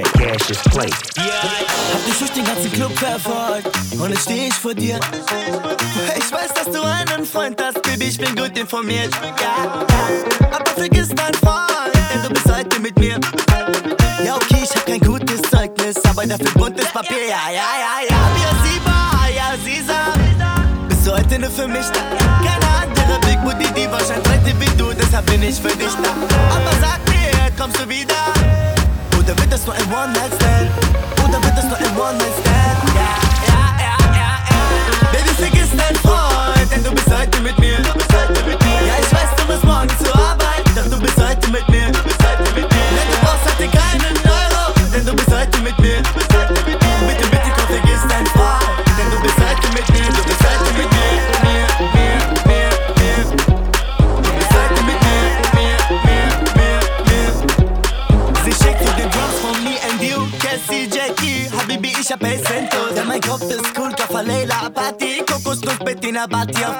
Cassius Clay. Hab dich durch den ganzen Club verfolgt und jetzt steh ich vor dir. Ich weiß, dass du einen Freund hast, Baby, ich bin gut informiert. Ja, ja. Aber vergiss dein Freund, denn du bist heute mit mir. Ja, okay, ich hab kein gutes Zeugnis, aber dafür buntes Papier. Ja, ja, ja, ja. Ja, Siba, ja, Sisa. Bist du heute nur für mich da? Keine andere Big Booty, die wahrscheinlich heute wie du, deshalb bin ich für dich da. Aber sag mir, kommst du wieder? Oder wird das nur ein One-Night-Stand? Oder wird das nur ein One-Night-Stand? Ja, Den Drums von me and you. Cassie, Jackie, Habibi, ich hab Essento Ja, mein Kopf ist cool, Koffer, Leila, Party Kokosnuss, Bettina, Bati auf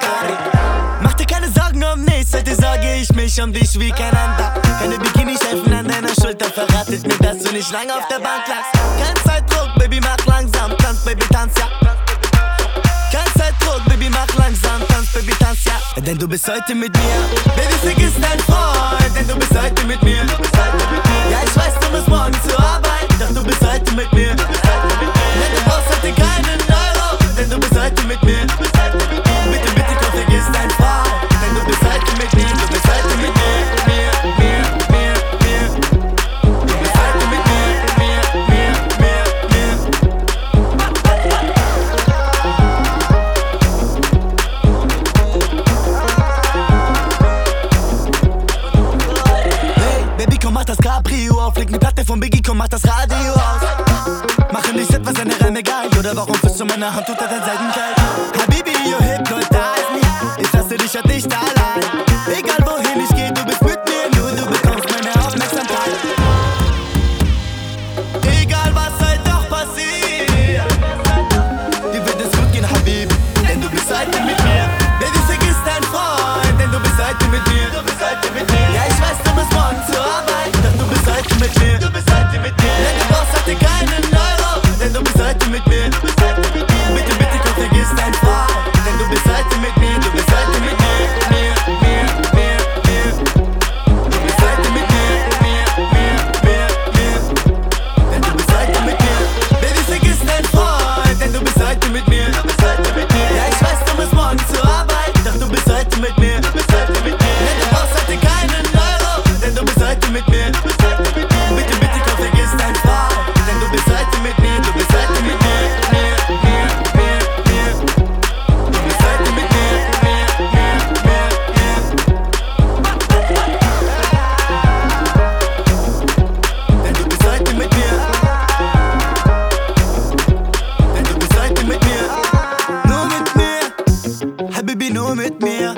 Mach dir keine Sorgen um nichts, heute sorge ich mich um dich wie kein anderer. Keine Bikinis helfen an deiner Schulter, verratet mir, dass du nicht lange auf der Bank lagst. Kein Zeitdruck, Baby, mach langsam, tanz, Baby, tanz, ja. Kein Zeitdruck, Baby, mach langsam, tanz, Baby, tanz, ja. Denn du bist heute mit mir. Baby, vergiss deinen Freund, denn du bist heute mit mir. Ja, ich weiß, Cabrio auf. Leg ne Platte von Biggie, komm, mach das Radio aus. Machen die Set, was seine Reime geil. Oder warum fühlst du meine Hand unter dein Seitenkleid? Kilometer mehr.